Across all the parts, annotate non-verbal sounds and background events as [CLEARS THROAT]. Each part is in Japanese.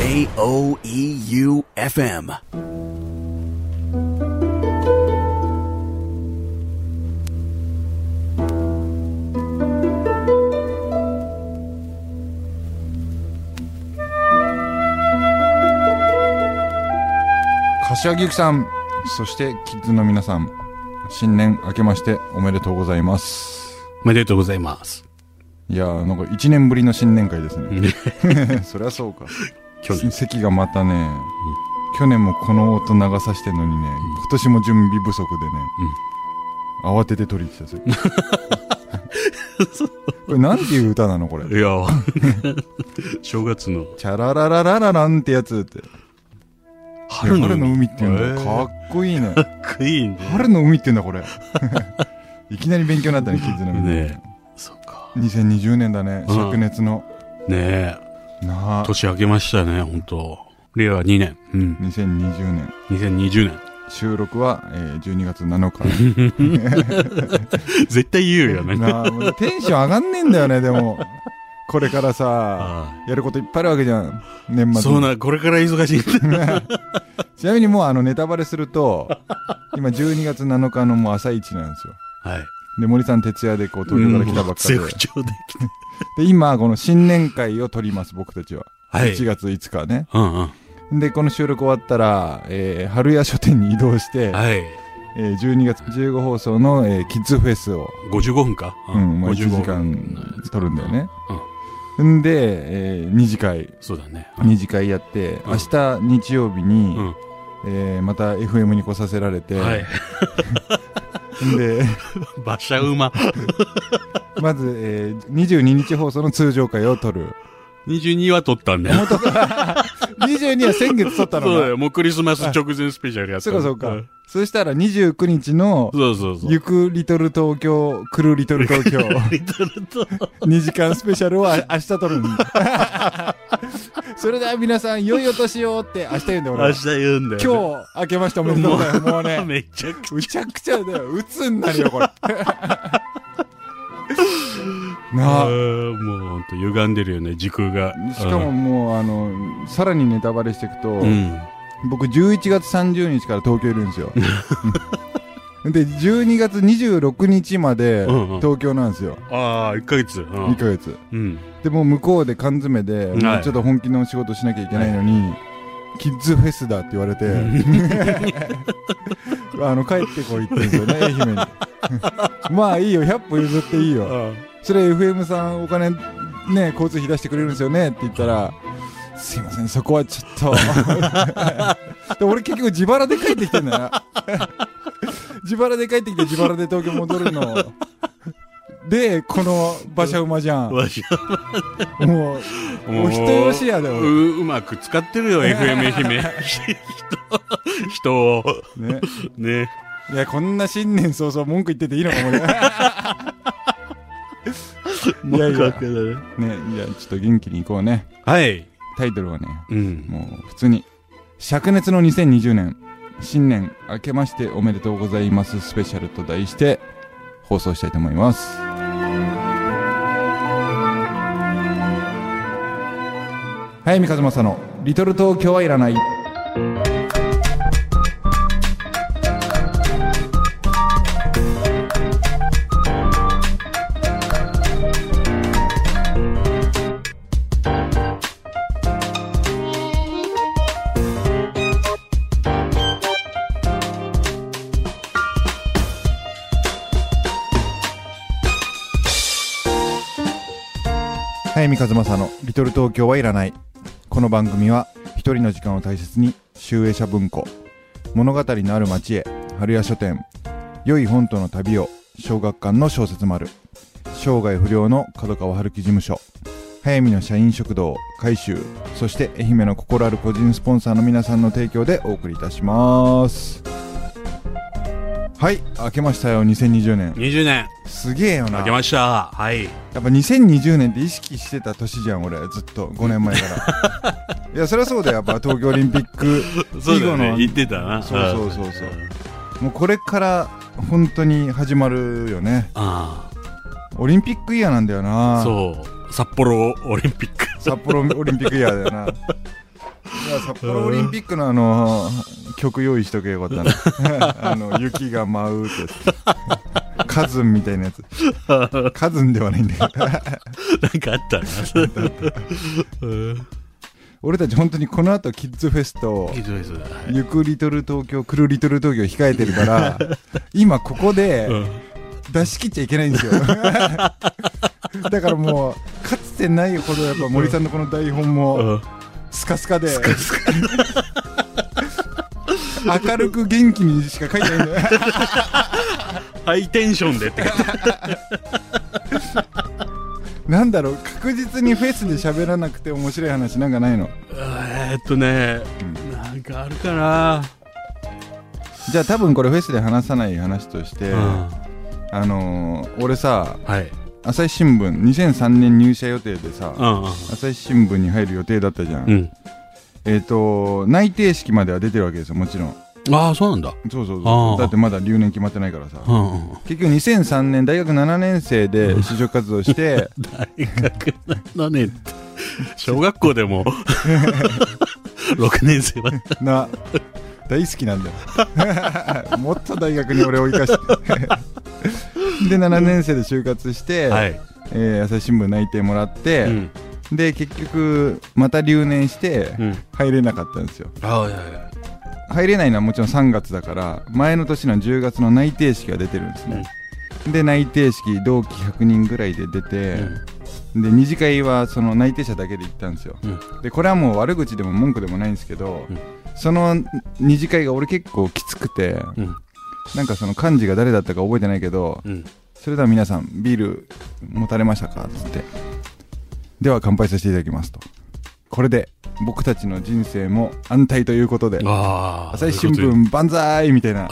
J O E U F M. 柏木由紀さん、そしてキッズの皆さん、新年明けましておめでとうございます。おめでとうございます。いやー、なんか1年ぶりの新年会ですね。[LAUGHS] [LAUGHS] そりゃそうか。去年。席がまたね、去年もこの音流さしてんのにね、今年も準備不足でね、慌てて取りに来たそれこれなんていう歌なのこれ。いや、正月のチャラララララランってやつって。春の海っていうんだ。かっこいいね。クイーンで。春の海って言うんだ、これ。[LAUGHS] いきなり勉強になったね、キッズのみんな。ねそっか。2020年だね、うん灼熱の。ねえ、なあ、年明けましたね、本当令和2年。うん。2020年。2020年。収録は、えー12月7日。[LAUGHS] 絶対言うよね。なあ、テンション上がんねえんだよね、でも。これからさ、あやることいっぱいあるわけじゃん。年末そうな、これから忙しい。[LAUGHS] ちなみにもうあのネタバレすると、今12月7日のもう朝一なんですよ。はい。で、森さん徹夜でこう東京から来たばっかりで。絶不調で来て。[LAUGHS] で、今この新年会を撮ります、僕たちは。はい1月5日ね。うんうん。で、この収録終わったら、えー、春屋書店に移動して、はい。えー、12月15放送の、えー、キッズフェスを、55分か？うん、まあ1時55間分撮るんだよね。んで、えー、2次会、そうだね。2次会やって、うん明日日曜日に、うん。えー、また FM に来させられて、はい。[LAUGHS] んで、[LAUGHS] 馬車馬。[LAUGHS] まず、えー、22日放送の通常回を撮る。22は撮ったんだよ。22 [LAUGHS] は先月撮ったのがそうだよ。もうクリスマス直前スペシャルやったそうかそうかん。そしたら29日の、そうそうそう。行くリトル東京、来るリトル東京、リトルと。2時間スペシャルをあ明日撮るんだ。それでは皆さん、良いお年をって明日言うんだよ、俺は。明日言うんだよ。今日、明けましておめでとう。もうね、[LAUGHS] めちゃくちむちゃくちゃだよ。鬱になるよ、これ。[LAUGHS] なゃ。あ。もうほんと歪んでるよね、時空が。しかももう、あの、さらにネタバレしていくと、うん。僕11月30日から東京いるんですよ。で、12月26日までうんうん東京なんですよ。ああ、1ヶ月。うん2ヶ月。うん。で、もう向こうで缶詰で、はいもうちょっと本気の仕事しなきゃいけないのに、キッズフェスだって言われて、[LAUGHS] あの、帰ってこいって言うんですよね、愛媛に。[LAUGHS] まあいいよ、100歩譲っていいよ。あそれ FM さんお金ね、交通費出してくれるんですよねって言ったら、すいません、そこはちょっと。で俺結局自腹で帰ってきてんだよ。自腹で帰ってきて自腹で東京戻るの。で、この馬車馬じゃん。わしもう、もう人よしやで、う俺。うまく使ってるよ、FM 愛媛。人、人を。ね。ね。いや、こんな新年早々文句言ってていいのかもね。[LAUGHS] いやいやねね、いや、ちょっと元気にいこうね。はい。タイトルはね、うん。もう普通に、灼熱の2020年、新年明けましておめでとうございますスペシャルと題して放送したいと思います。早見和正のリトル東京はいらない。早見和正のリトル東京はいらない。この番組は一人の時間を大切に集英社文庫物語のある町へ春屋書店良い本との旅を小学館の小説丸生涯不良の角川春樹事務所早見の社員食堂改修そして愛媛の心ある個人スポンサーの皆さんの提供でお送りいたしますはい明けましたよ2020年20年。すげえよな明けました。はい。やっぱ2020年って意識してた年じゃん俺ずっと5年前から [LAUGHS] いやそりゃそうだよやっぱ東京オリンピック。[LAUGHS] 以後の言ってたな。そうそうそうそうもうこれから本当に始まるよねあオリンピックイヤーなんだよあ。なそう。札幌オリンピック。札幌オリンピックイヤーだよな [LAUGHS] 札幌オリンピックのあの曲用意しとけばよかったな [LAUGHS] あの雪が舞うって。カズンみたいなやつ。カズンではないんだけど。[LAUGHS] なんかあったな。うん俺たち本当にこの後キッズフェスとゆくリトル東京来るリトル東京控えてるから [LAUGHS] 今ここでうん。出し切っちゃいけないんですよ。だからもうかつてないほどやっぱ森さんのこの台本もうんスカスカで明るく元気にしか書いてないんだよハイテンションでって。なんだろう確実にフェスで喋らなくて面白い話なんかないの？えーっとね、なんかあるかな。じゃあ多分これフェスで話さない話として、うんあのー俺さはい。朝日新聞2003年入社予定でさ、うん朝日新聞に入る予定だったじゃん、うん。うん。えっ、と内定式までは出てるわけですよもちろん。ああ、そうなんだ。そうそうそう。だってまだ留年決まってないからさ。うんうん。結局2003年大学7年生で就職活動して。大学7年って、小学校でも、[LAUGHS] 6年生は。な。大好きなんだよ。[LAUGHS] もっと大学に俺を生かして [LAUGHS] で7年生で就活して、[LAUGHS] はい。えー朝日新聞内定もらって、うん。で結局また留年してうん。入れなかったんですよああ、いやいや。入れないのはもちろん3月だから前の年の10月の内定式が出てるんですね、で内定式同期100人ぐらいで出て、で二次会はその内定者だけで行ったんですよ、うんでこれはもう悪口でも文句でもないんですけど、うんその二次会が俺結構きつくてうん。なんかその幹事が誰だったか覚えてないけどうん。それでは皆さんビール持たれましたか？つってでは乾杯させていただきますとこれで僕たちの人生も安泰ということで。朝日新聞万歳みたいな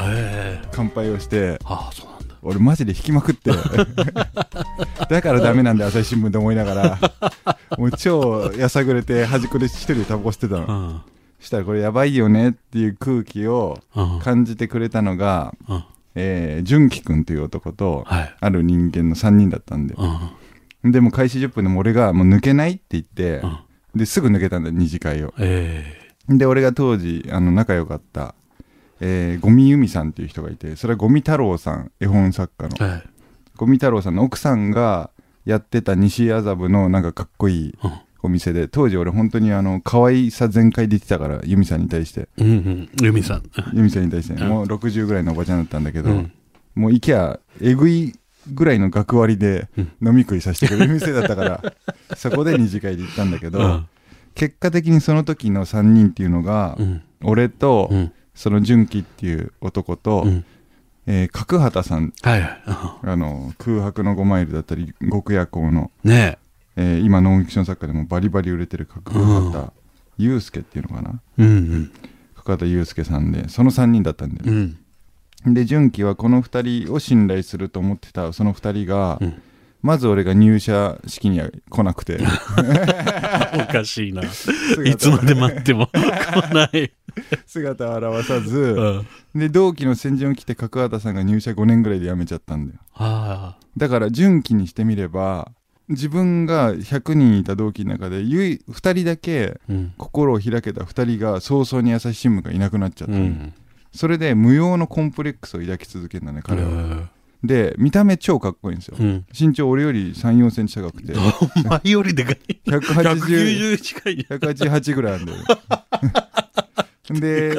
乾杯をしてああ、そうなんだ。俺マジで引きまくって [LAUGHS] だからダメなんだよ朝日新聞と思いながらもう超やさぐれて端っこで一人でタバコ吸ってたのうん。したらこれやばいよねっていう空気をうん。感じてくれたのが、うん。えー、純喜くんという男とはい。ある人間の3人だったんでうん。でも開始10分でも俺がもう抜けないって言ってうん。ですぐ抜けたんだよ二次会をえで俺が当時あの仲良かった、えー、ゴミ由美さんっていう人がいてそれはゴミ太郎さん絵本作家のえはい。ゴミ太郎さんの奥さんがやってた西麻布のなんかかっこいいうんお店で当時俺本当にあの可愛さ全開で言ってたから由美さんに対してうんうん。ユミさん。由美さんに対して、うんもう60ぐらいのおばちゃんだったんだけど、うんもう行きゃえぐいぐらいの学割でうん飲み食いさせてくれる店だったから [LAUGHS] そこで二次会で行ったんだけど、うん。結果的にその時の3人っていうのが、うん。俺と、うん。その純喜っていう男と、うん。えー角畑さんはいはい。あの空白の5マイルだったり極夜行のうんねえー今ノンフィクション作家でもバリバリ売れてる角畑祐介っていうのかな？え。うん角畑祐介さんでその3人だったんだうん。うよ、ん。で純喜はこの2人を信頼すると思ってたその2人が、うんまず俺が入社式には来なくて [LAUGHS] おかしいな。[LAUGHS] いつまで待っても [LAUGHS] 来ない。姿を現さうずん。で同期の先陣を切って角畑さんが入社5年ぐらいで辞めちゃったんだよあだから純喜にしてみれば自分が100人いた同期の中で唯2人だけ。心を開けた2人が早々に朝日新聞がいなくなっちゃった、うん。それで無用のコンプレックスを抱き続けるんだね彼は、は。で見た目超かっこいいんですよ、うん。身長俺より3 4センチ高くて [LAUGHS] お前よりでかい。180 190近い。188ぐらいあるんだよ [LAUGHS] で。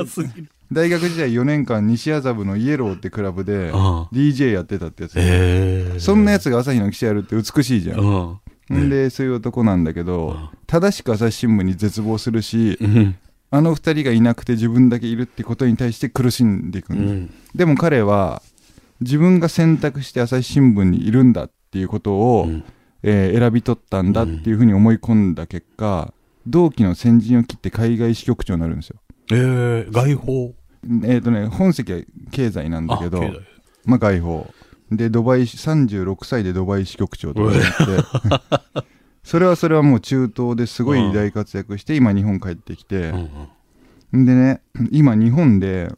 大学時代4年間西麻布のイエローってクラブで DJ やってたってやつ、ええ。そんなやつが朝日の記者やるって美しいじゃん、うん。んでそういう男なんだけど、うん正しく朝日新聞に絶望するし、うん。あの二人がいなくて自分だけいるってことに対して苦しんでいくだ、うんん。でも彼は自分が選択して朝日新聞にいるんだっていうことを、うんえー選び取ったんだっていうふうに思い込んだ結果、同期の先陣を切って海外支局長になるんですよ。ええ、外報。えっ、とね本籍は経済なんだけどまあ外報でドバイ36歳でドバイ支局長とかになって。[LAUGHS] それはそれはもう中東ですごい大活躍して今日本帰ってきて。う、んでね今日本で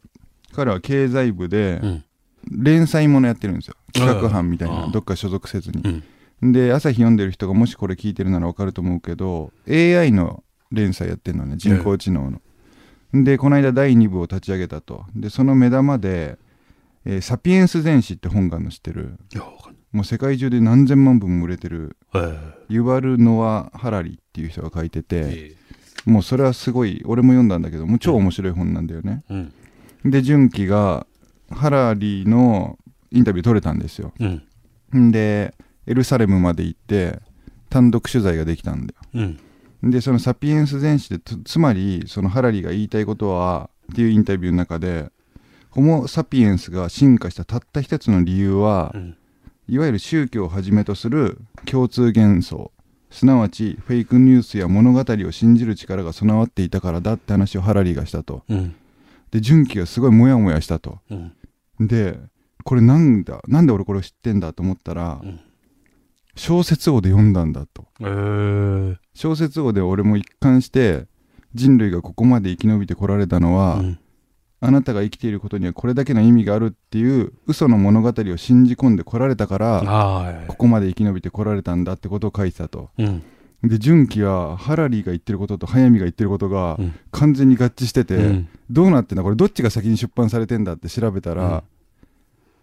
彼は経済部でうん。連載ものやってるんですよ。企画班みたいなどっか所属せずに。う、ん。で朝日読んでる人がもしこれ聞いてるなら分かると思うけど AI の連載やってるのね人工知能の、でこの間第2部を立ち上げたと。でその目玉で、えーサピエンス全史」って本があるの知ってる。いや、わかんもう世界中で何千万部も売れてるユバル・ノア・ハラリっていう人が書いてて、えもうそれはすごい俺も読んだんだけどもう超面白い本なんだよね、うん。で純喜がハラリのインタビュー取れたんですよ。うん。ん。でエルサレムまで行って単独取材ができたんだよ。うん。でその「サピエンス全史」でつつまりそのハラリが言いたいことはっていうインタビューの中でホモ・サピエンスが進化したたった一つの理由は、うん。いわゆる宗教をはじめとする共通幻想すなわちフェイクニュースや物語を信じる力が備わっていたからだって話をハラリーがしたとうん。で純喜がすごいモヤモヤしたとうん。でこれなんだなんで俺これを知ってんだと思ったら、うん小説王で読んだんだと。ええ小説王で俺も一貫して人類がここまで生き延びてこられたのは、うん。あなたが生きていることにはこれだけの意味があるっていう嘘の物語を信じ込んでこられたからはい。ここまで生き延びてこられたんだってことを書いてたと。うん。で純喜はハラリーが言ってることと速水が言ってることがうん。完全に合致してて、うん。どうなってんだ？これどっちが先に出版されてんだって調べたら、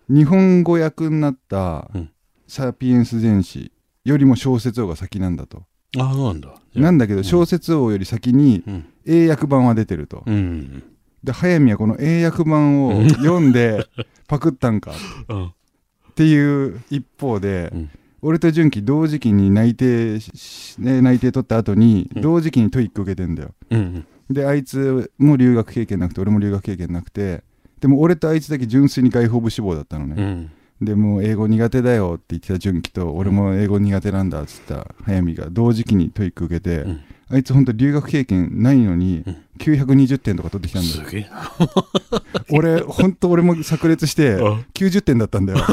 日本語訳になったうん「サピエンス全史」よりも小説王が先なんだと、ああ、そうなんだ。なんだけど小説王より先にうん。英訳版は出てると、うん。で速水はこの英訳版を読んでパクったんか [LAUGHS] うん。っていう一方で、うん俺と純喜同時期に内定し、ね、内定取った後にうん同時期に TOEIC 受けてんだよ、うん。であいつも留学経験なくて俺も留学経験なくてでも俺とあいつだけ純粋に外報部志望だったのね、うん。でもう英語苦手だよって言ってた純喜と俺も英語苦手なんだっつった速水が同時期に TOEIC 受けて、うん。あいつほんと留学経験ないのにうん。920点とか取ってきたんだよ。すげえ。な。俺ほんと俺も炸裂してうん。90点だったんだよ。[LAUGHS]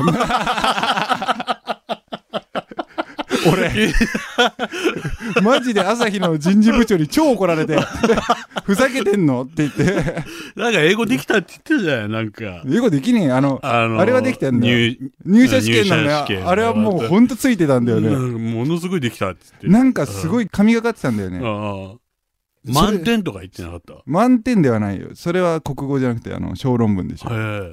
俺。[LAUGHS] マジで朝日の人事部長に超怒られて [LAUGHS] ふざけてんの？って言って。[LAUGHS] なんか英語できたって言ってるじゃない？なんか。英語できねえ。あのあのあれはできてんだよ。入入社試験なんだ入社試験よ。あれはもうほんとついてたんだよね。うんものすごいできたって言って。なんかすごい神がかってたんだよね。満点とか言ってなかった？満点ではないよ。それは国語じゃなくてあの小論文でしょ。へ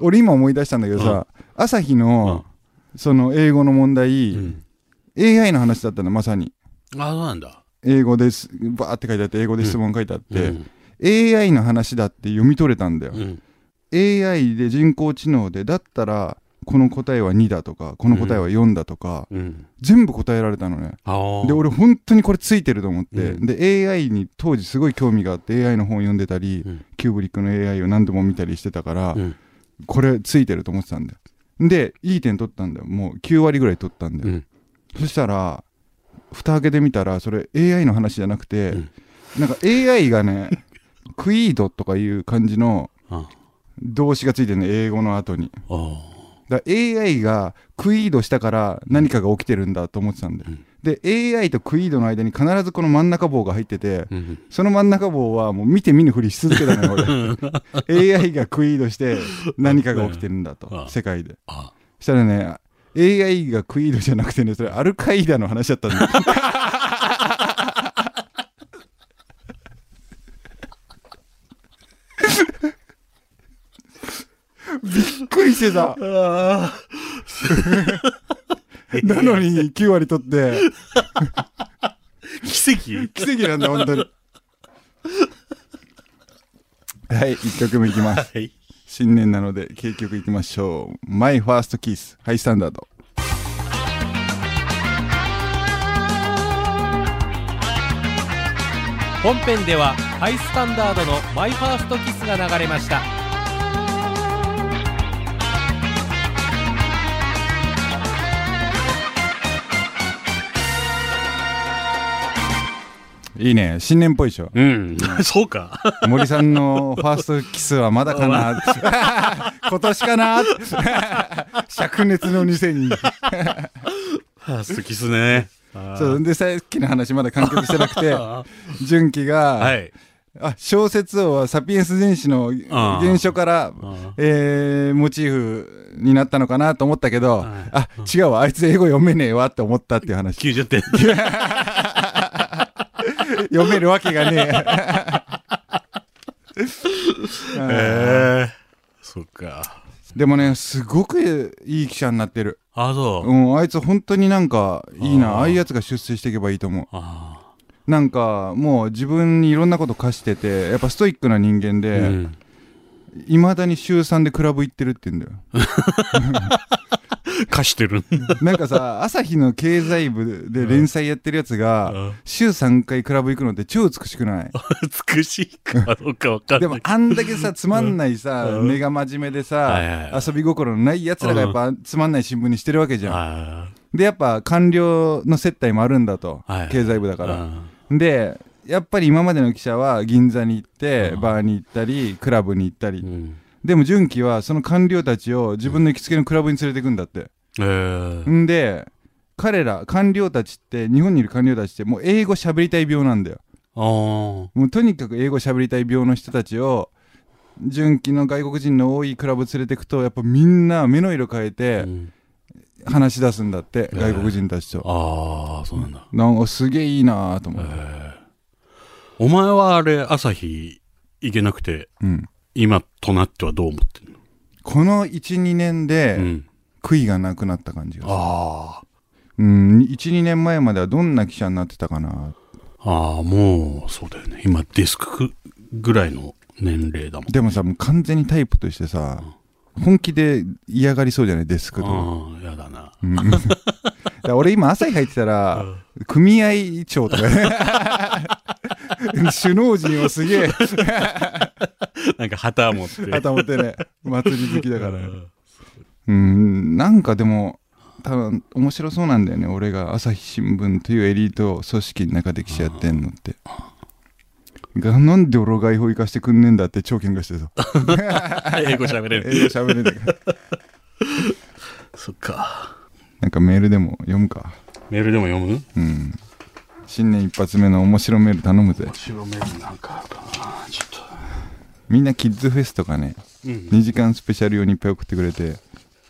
俺今思い出したんだけどさ朝日のその英語の問え。題うん。AI の話だったのまさに。ああ、そうなんだ。英語ですバーって書いてあって英語で質問書いてあって、うん AI の話だって読み取れたんだよ、うん。AI で人工知能でだったらこの答えは2だとかこの答えは4だとか、うん。全部答えられたのね。で俺本当にこれついてると思って、うんで AI に当時すごい興味があって AI の本を読んでたり、うんキューブリックの AI を何度も見たりしてたから、うん。これついてると思ってたんだよでいい点取ったんだよもう9割ぐらい取ったんだよ、うん。そしたら蓋開けてみたらそれ AI の話じゃなくて、うん。なんか AI がね [LAUGHS] クイードとかいう感じのあ動詞がついてるの英語の後に。あ。だ AI がクイードしたから何かが起きてるんだと思ってたんだよ、うん。で AI とクイードの間に必ずこの真ん中棒が入っててうん。その真ん中棒はもう見て見ぬふりし続けたのよ俺。[LAUGHS] AI がクイードして何かが起きてるんだとあ世界で。したらね AI がクイードじゃなくてねそれアルカイダの話だったんだ。よびっくりしてた。あ。なのに9割取って。奇跡？奇跡なんだ本当に。はい1曲目いきます。はい。新年なので結局いきましょう。 My First Kiss Hi-STANDARD本編では Hi-STANDARD の My First Kiss が流れました。いいね。新年っぽいでしょ。うん。[LAUGHS] そうか。森さんのファーストキスはまだかな。[LAUGHS] 今年かな。[LAUGHS] 灼熱の2000に。あ好きっすね。あそうでさっきの話まだ完結してなくてあ純喜が、はい。あ小説王はサピエンス全史の原書からあ。えーモチーフになったのかなと思ったけど、はい。あ違うわ。あいつ英語読めねえわって思ったっていう話。90点。[LAUGHS] 読めるわけがねえ [LAUGHS] えそっか。でもね、すごくいい記者になってる。あ、そう。うん、あいつ本当になんかいいな。あーああいうやつが出世していけばいいと思う。あなんかもう自分にいろんなこと課してて、やっぱストイックな人間あ。うで、ん。いまだに週3でクラブ行ってるって言うんだよ。[LAUGHS] [LAUGHS] 貸してる。[LAUGHS] なんかさ、朝日の経済部で連載やってるやつが、うん週3回クラブ行くのって超美しくない？[LAUGHS] 美しいかどうかわかんない。でもあんだけさ、つまんないさ、うん目が真面目ではいさはいはい、遊び心のないやつらがやっぱつまんない新聞にしてるわけじゃん。あで、やっぱ官僚の接待もあるんだとあ。はい。経済部だだから。で、やっぱり今までの記者は銀座に行ってう、んバーに行ったり、クラブに行ったり。うん。でも純喜はその官僚たちを自分の行きつけのクラブに連れてくんだって。ええ。んで、彼ら、官僚たちって、日本にいる官僚たちって、もう英語喋りたい病なんだよ。ああ。もうとにかく英語喋りたい病の人たちを、純喜の外国人の多いクラブ連れてくと、やっぱみんな目の色変えてうん話し出すんだって、ええ外国人たちと。ああ、そうなんだ。なんかすげえいいなと思って。ええお前はあれ、朝日行けなくて、うん。今となってはどう思ってんの？この1、2年うで、ん。悔いがなくなった感じがする。あうん、1、2年前まではどんな記者になってたかな。あ。ああ、もう、そうだよね。今、デスクぐらいの年齢だもん。でもさ、もう完全にタイプとしてさ、本気で嫌がりそうじゃない？デスクとか。ああ、やだな。俺今朝日入ってたら、組合長とかね。[LAUGHS] 首脳陣をすげえ。なんか旗持って。頭持ってね祭り好きだから。うん。うんなんかでも多分面白そうなんだよね俺が朝日新聞というエリート組織の中で記者やってんのって。がなんで俺を外報行かしてくんねえんだって超喧嘩してさ。[LAUGHS] 英語喋れる。英語喋れねえからそっか。なんかメールでも読むか。メールでも読む？うん。新年一発目の面白メール頼むぜ。白メールなんか。あるかな。ちょっと。みんなキッズフェスとかねうん。2時間スペシャル用にいっぱい送ってくれて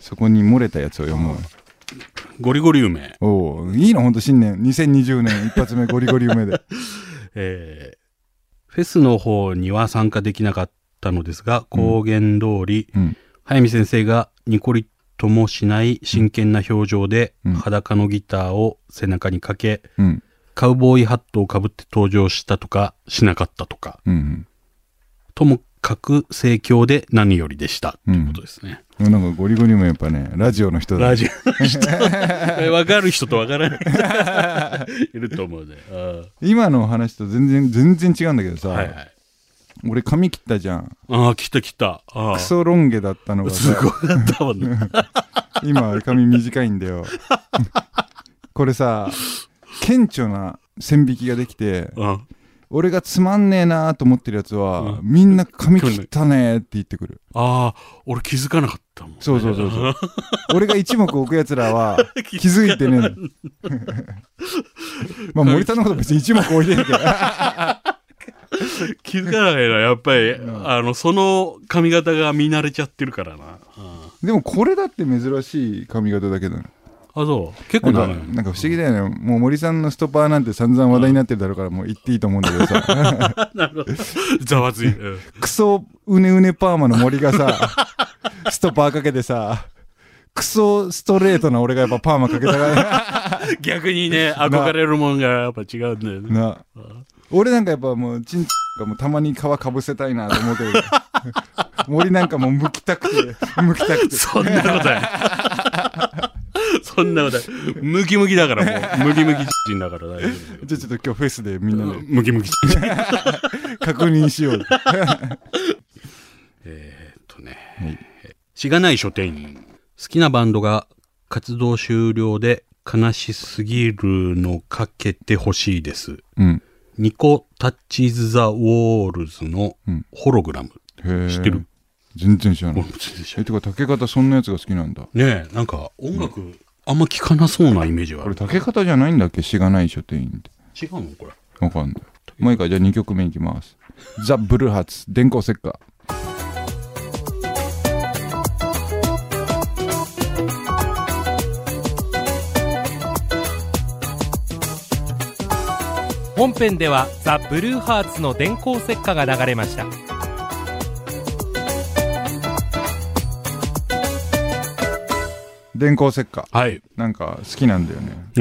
そこに漏れたやつを読もう。ゴリゴリ梅。おおいいのほんと新年。2020年一発目ゴリゴリ梅で。[LAUGHS] えーフェスの方には参加できなかったのですが、公言通り、うん。早見先生がニコリともしない真剣な表情で、うん。裸のギターを背中にかけ、うん。カウボーイハットをかぶって登場したとか、しなかったとか、うんともかく盛況で何よりでした。ということですね。うんなんかゴリゴリ梅やっぱねラジオの人だラジオの人、[LAUGHS] えわかる人とわからない。[LAUGHS] いると思うね。あ今の話と全然全然違うんだけどさ、ーはいはい。俺髪切ったじゃん。ああ、来た来た。あクソロン毛だったのあ、がすごさかったもんね。[LAUGHS] 今髪短いんだよ。[LAUGHS] これさ顕著な線引きができてうん。俺がつまんねえなと思ってるやつは、うん。みんな髪切ったねって言ってくる。ああ、俺気づかなかったもん。そうそうそうそう。[LAUGHS] 俺が一目置くやつらは気づいてねえの。まあ森田のこと別に一目置いてるけど [LAUGHS] 気づかないな、やっぱり、ん。あの、その髪型が見慣れちゃってるからな。うん。でもこれだって珍しい髪型だけどね。あ、そう？結構長いなんかなんか不思議だよね。もう森さんのストッパーなんて散々話題になってるだろうからもう言っていいと思うんだけどさ。[LAUGHS] なるほど。ざわつい。[LAUGHS] うん。クソうねうねパーマの森がさストッパーかけてさクソストレートな俺がやっぱパーマかけたから。逆にね、憧れるもんがやっぱ違うんだよね。な俺なんかやっぱもうチンがもうたまに皮かぶせたいなと思うけど森なんかもう剥きたくて剥きたくてそんなことない。そんなことない。ムキムキだからもう。ムキムキ人だから大丈夫。じゃあちょっと今日フェスでみんなでムキムキ人。[LAUGHS] 確認しよう [LAUGHS] えーっとねはい。しがない書店員。好きなバンドが活動終了で悲しすぎるのかけてほしいです。うんニコ・タッチズ・ザ・ウォールズのうん。ホログラム。へえ知ってる？全然知らない。全然知らえてか竹方そんなやつが好きなんだ。ないねえ、なんか音楽、あんま聞かなそうなイメージがあこれる。竹方じゃないんだっけ？しがない書店員って。違うの？これ。わかんない。もういいかじゃあ2曲目いきます。ザ・ブルーハーツ電光石火本編ではザ・ブルーハーツの電光石火が流れました。電光石火。はい。なんか好きなんだよね。う。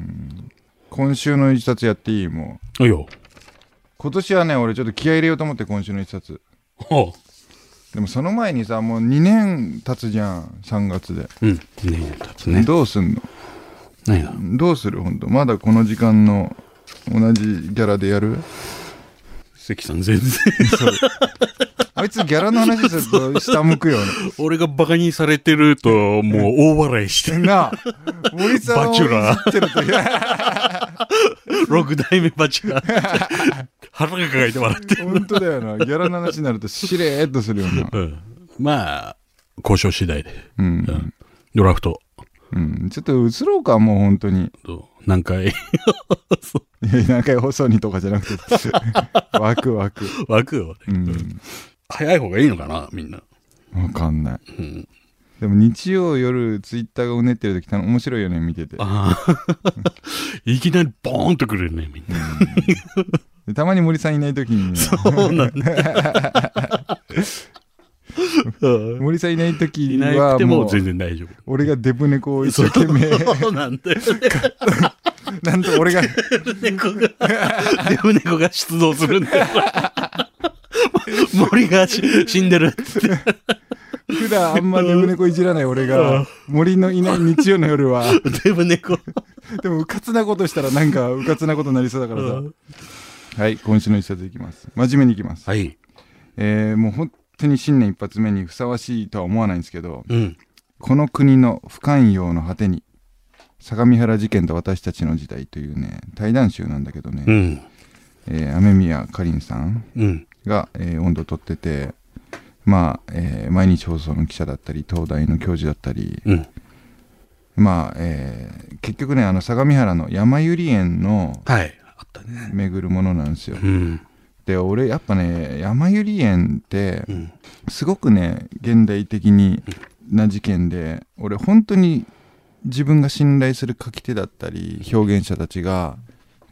ん。今週の一冊やっていい？もう。いよ。今年はね俺ちょっと気合い入れようと思って今週の一冊。ほう。でもその前にさもう2年経つじゃん。3月で。うん。2年経つね。どうすんの？何が？どうする？本当まだこの時間の同じギャラでやる？関さん全然。あいつギャラの話すると下向くよね。俺がバカにされてると、もう大笑いして、なあ、森さんをバチュラー六代目バチが、腹が抱えて笑ってる。本当だよな。ギャラの話になるとしれーっとするよな。うん。まあ、交渉次第で。うん。うんドラフト。うん。ちょっと移ろうか、もう本当に。と何回、[LAUGHS] 何回放送にとかじゃなくて、[LAUGHS] ワクワク。枠をね、うん。早い方がいいのかな、みんな。わかんない。うん。でも日曜夜、ツイッターがうねってる時た面白いよね、見てて。ああ。[LAUGHS] いきなりボーンとくるね、みんな。でたまに森さんいない時にね、そうなんだ。森さんいない時いなはもうくても全然大丈夫。俺がデブ猫を一生懸命そうなんだよね。[LAUGHS] なんと俺が猫が、デブ猫が出動するんだよ。森がし死んでるって。普段あんまデブ猫いじらない俺が森のいない日曜の夜はデブ猫。でもうかつなことしたらなんかうかつなことになりそうだからさはい今週の一冊いきます真面目にいきます、はい。えー、もう本当に新年一発目にふさわしいとは思わないんですけどうん。この国の不寛容の果てに相模原事件と私たちの時代というね対談集なんだけどね、うん。えー雨宮かりんさんうん。が、えー温度を取っててまあ、えー毎日放送の記者だったり東大の教授だったりうん。まあ、えー結局ねあの相模原の山百合園の。巡るものなんですようん。で俺やっぱね山百合園ってうん。すごくね現代的にな事件で俺本当に自分が信頼する書き手だったり表現者たちが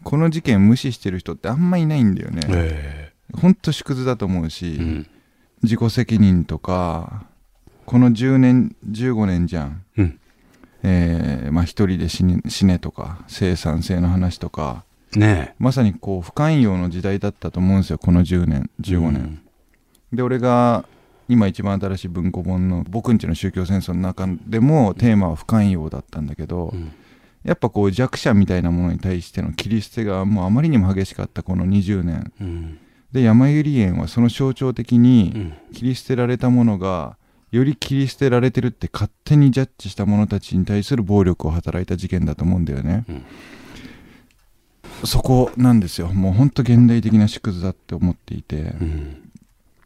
この事件無視してる人ってあんまいないんだよね。え。本当縮図だと思うえし、うん。自己責任とかこの10年15年じゃん、うん。えーまあ一人で死ね死ねとか生産性の話とかねまさにこう不寛容の時代だったと思うんですよこの10年え。15年、で俺が今一番新しい文庫本の「僕んちの宗教戦争」の中でもテーマは不寛容だったんだけど、うん。やっぱこう弱者みたいなものに対しての切り捨てがもうあまりにも激しかったこの20年うん。で山百合園はその象徴的うにん。切り捨てられたものがより切り捨てられてるって勝手にジャッジした者たちに対する暴力を働いた事件だと思うんだよね、うんそこなんですよ。もうほんと現代的な縮図だって思っていて、うん。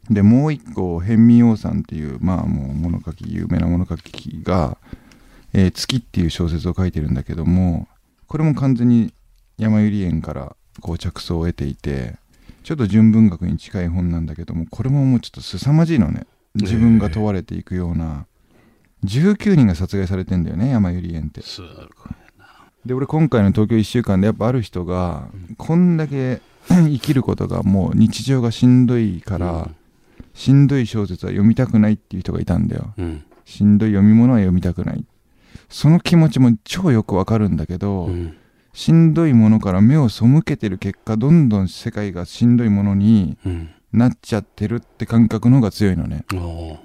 でもう一個辺見王さんっていうまあもう物書き有名な物書きが「えー月」っていう小説を書いてるんだけどもこれも完全に山百合園からこう着想を得ていてちょっと純文学に近い本なんだけどもこれももうちょっと凄まじいのね。自分が問われていくような19人が殺害されてんだよね山百合園って。すごい。で俺今回の東京1週間でやっぱある人がこんだけ [CLEARS THROAT] 生きることがもう日常がしんどいから、しんどい小説は読みたくないっていう人がいたんだようん。しんどい読み物は読みたくないその気持ちも超よくわかるんだけど、うん。しんどいものから目を背けてる結果どんどん世界がしんどいものにうん。なっちゃってるって感覚の方が強いのねおー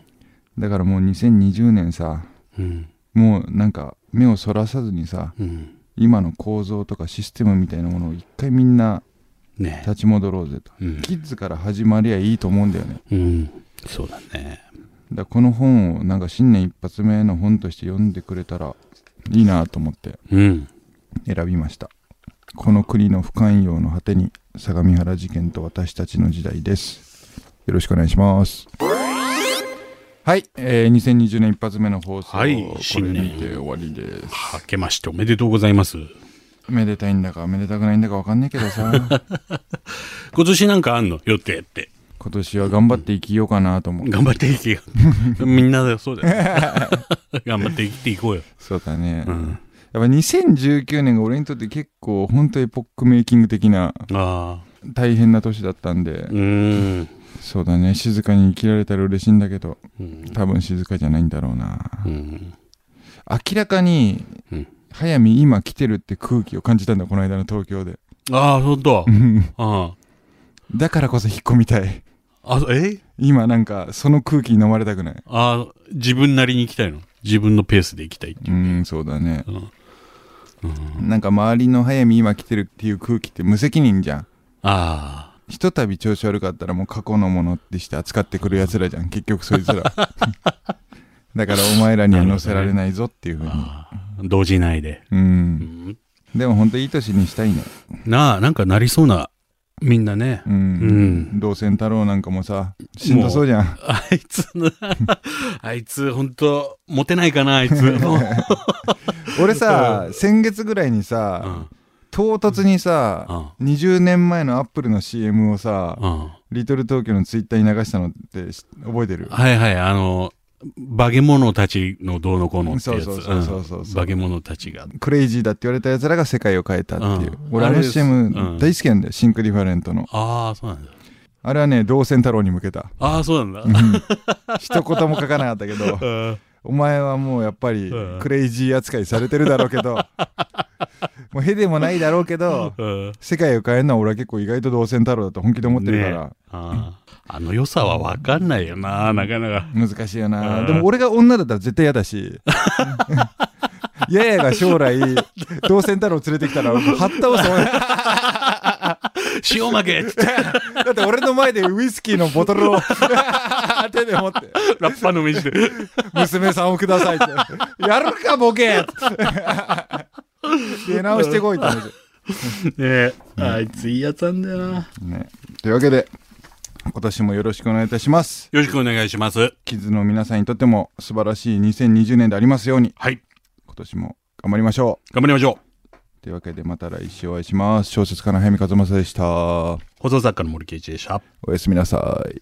だからもう2020年さうん。もうなんか目をそらさずにさうん。今の構造とかシステムみたいなものを一回みんなね立ち戻ろうぜとえ。うん。キッズから始まりゃいいと思うんだよねうん。そうだね。だからこの本をなんか新年一発目の本として読んでくれたらいいなと思ってうん。選びましたこの国の不寛容の果てに相模原事件と私たちの時代ですよろしくお願いしますはい、えー、2020年一発目の放送、はいこれ新年にて終わりです明けましておめでとうございます。めでたいんだかめでたくないんだか分かんないけどさ [LAUGHS] 今年なんかあんの？予定って。今年は頑張って生きようかなと思う頑張っていけよ。[LAUGHS] みんなそうだよ。[LAUGHS] 頑張って生きていこうよ。そうだね、うん。やっぱ2019年が俺にとって結構本当エポックメイキング的な。大変な年だったんで、うーん。そうだね静かに生きられたら嬉しいんだけどうん。多分静かじゃないんだろうなうん。明らかに、うん早見今来てるって空気を感じたんだ、この間の東京で。ああ、ほんとう。んあだからこそ引っ込みたい。あ。あ、え？今なんか、その空気に飲まれたくない。ああ、自分なりに行きたいの？自分のペースで行きたいってういう。ん、そうだね。うんなんか周りの早見今来てるっていう空気って無責任じゃん。あひとたび調子悪かったらもう過去のものってして扱ってくる奴らじゃん。結局そいつら。[LAUGHS] だからお前らには乗せられないぞっていうふうに。あ。同時内で。う。うんんでも本当いい年にしたいね。なあ、なんかなりそうな、みんなね。う。うんん。同線太郎なんかもさ、しんどそうじゃん。あいつな、[LAUGHS] あいつ、ほんと、モテないかな、あいつ。[LAUGHS] 俺さ、先月ぐらいにうさ、ん唐突にさ、20年前のアップルの CM をさ、うん。リトル東京のツイッターに流したのってし覚えてる？はいはい、あの、化け物たちのどうのこうのってやつ。そうそうそうそうそう化け物たちが。クレイジーだって言われた奴らが世界を変えたっていう。うん俺あの CM うん大好きなんだよ、 Think Different の。ああ、そうなんだ。あれはね、同線太郎に向けた。ああ、そうなんだ。うん一言も書かなかったけど、[LAUGHS] うんお前はもうやっぱりうんクレイジー扱いされてるだろうけど、[LAUGHS] もうへでもないだろうけど、[LAUGHS] うん世界を変えるのは俺は結構意外と同線太郎だと本気で思ってるから、ねあーあの良さはわかんないよな、なかなか。難しいような。んでも俺が女だったら絶対嫌だし、[LAUGHS] ややが将来、同線太郎連れてきたら、はったをそう。[LAUGHS] 塩負けってだって俺の前でウイスキーのボトルを手で持って、ラッパの飯で。娘さんをくださいって。やるか、ボケ出直してこいって話。[LAUGHS] ねえ、あいついいやつなんだよな。よね。というわけで、今年もよろしくお願いいたします。ろしくお願いします。キッズの皆さんにとっても素晴らしい2020年でありますように、はい、今年も頑張りましょ頑張りましょう。う。というわけで、また来週お会いします。小説家の早見和正でした。放送作家の森圭一でした。おやすみなさい。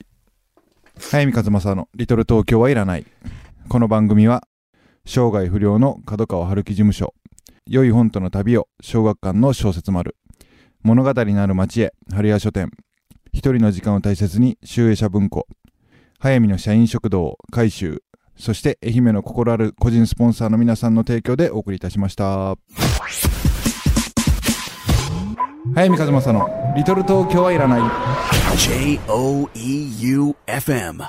早見和正のリトル東京はいらない。この番組は、生涯不良の角川春樹事務所、良い本との旅を小学館の小説丸、物語になる街へ春屋書店、一人の時間を大切に集英社文庫、早見の社員食堂、改修、そして愛媛の心ある個人スポンサーの皆さんの提供でお送りいたしました。早見和正のリトル東京はいらない。J O E U F M.